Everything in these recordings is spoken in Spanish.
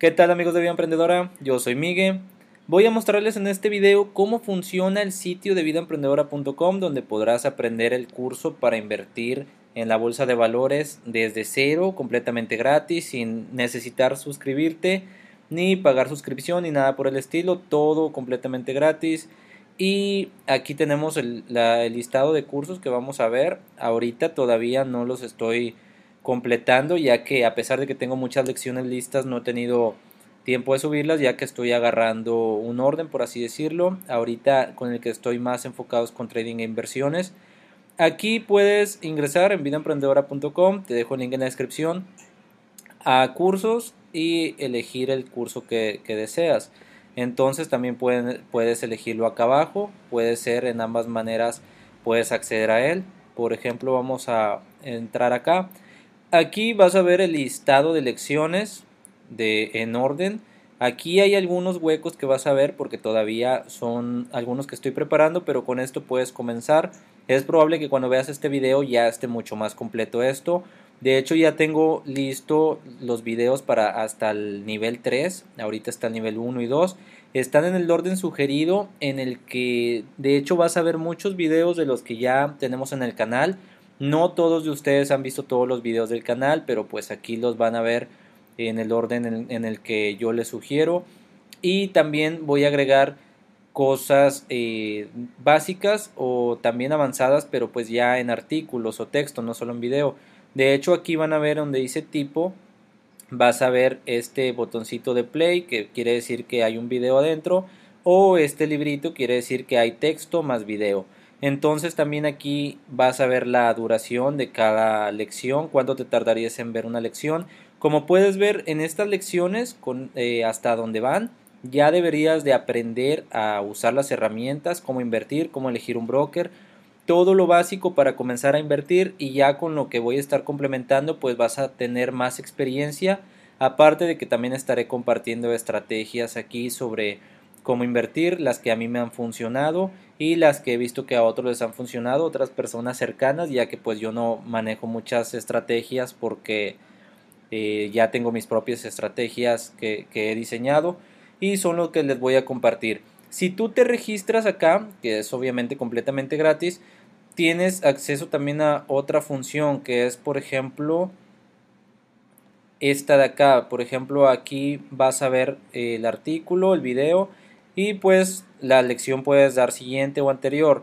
¿Qué tal amigos de Vida Emprendedora? Yo soy Miguel. Voy a mostrarles en este video cómo funciona el sitio de vidaemprendedora.com donde podrás aprender el curso para invertir en la bolsa de valores desde cero, completamente gratis, sin necesitar suscribirte ni pagar suscripción ni nada por el estilo, todo completamente gratis. Y aquí tenemos el, el listado de cursos que vamos a ver. Ahorita todavía no los estoy completando, ya que a pesar de que tengo muchas lecciones listas, no he tenido tiempo de subirlas, ya que estoy agarrando un orden, por así decirlo. Ahorita con el que estoy más enfocado es con trading e inversiones. Aquí puedes ingresar en vidaemprendedora.com, te dejo el link en la descripción, a cursos y elegir el curso que, deseas. Entonces también puedes elegirlo acá abajo, puede ser en ambas maneras, puedes acceder a él. Por ejemplo, vamos a entrar acá Aquí vas a ver el listado de lecciones de, en orden. Aquí hay algunos huecos que vas a ver porque todavía son algunos que estoy preparando, pero con esto puedes comenzar. Es probable que cuando veas este video ya esté mucho más completo esto. De hecho ya tengo listo los videos para hasta el nivel 3. Ahorita está el nivel 1 y 2. Están en el orden sugerido en el que de hecho vas a ver muchos videos de los que ya tenemos en el canal no todos de ustedes han visto todos los videos del canal, pero pues aquí los van a ver en el orden en, el que yo les sugiero. Y también voy a agregar cosas eh, básicas o también avanzadas, pero pues ya en artículos o texto, no solo en video. De hecho, aquí van a ver donde dice tipo, vas a ver este botoncito de play, que quiere decir que hay un video adentro, o este librito quiere decir que hay texto más video. Entonces también aquí vas a ver la duración de cada lección, cuánto te tardarías en ver una lección. Como puedes ver en estas lecciones, con, eh, hasta donde van, ya deberías de aprender a usar las herramientas, cómo invertir, cómo elegir un broker, todo lo básico para comenzar a invertir y ya con lo que voy a estar complementando pues vas a tener más experiencia, aparte de que también estaré compartiendo estrategias aquí sobre cómo invertir, las que a mí me han funcionado y las que he visto que a otros les han funcionado, otras personas cercanas, ya que pues yo no manejo muchas estrategias porque eh, ya tengo mis propias estrategias que, que he diseñado y son lo que les voy a compartir. Si tú te registras acá, que es obviamente completamente gratis, tienes acceso también a otra función que es por ejemplo esta de acá. Por ejemplo aquí vas a ver el artículo, el video y pues la lección puedes dar siguiente o anterior.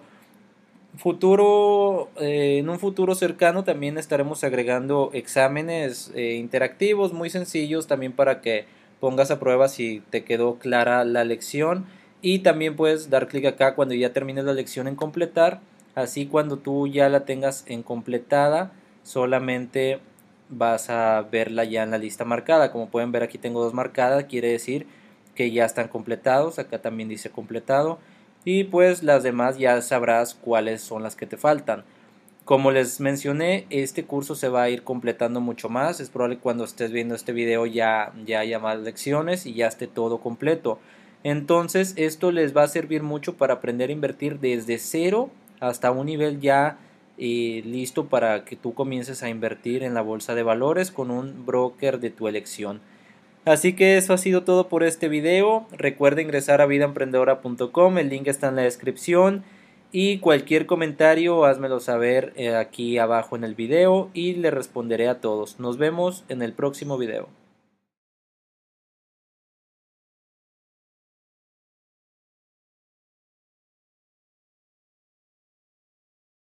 Futuro, eh, en un futuro cercano también estaremos agregando exámenes eh, interactivos muy sencillos también para que pongas a prueba si te quedó clara la lección. Y también puedes dar clic acá cuando ya termines la lección en completar. Así cuando tú ya la tengas en completada solamente vas a verla ya en la lista marcada. Como pueden ver aquí tengo dos marcadas quiere decir que ya están completados, acá también dice completado y pues las demás ya sabrás cuáles son las que te faltan. Como les mencioné, este curso se va a ir completando mucho más. Es probable que cuando estés viendo este video ya, ya haya más lecciones y ya esté todo completo. Entonces esto les va a servir mucho para aprender a invertir desde cero hasta un nivel ya eh, listo para que tú comiences a invertir en la bolsa de valores con un broker de tu elección. Así que eso ha sido todo por este video. Recuerda ingresar a vidaemprendedora.com, el link está en la descripción. Y cualquier comentario házmelo saber eh, aquí abajo en el video y le responderé a todos. Nos vemos en el próximo video.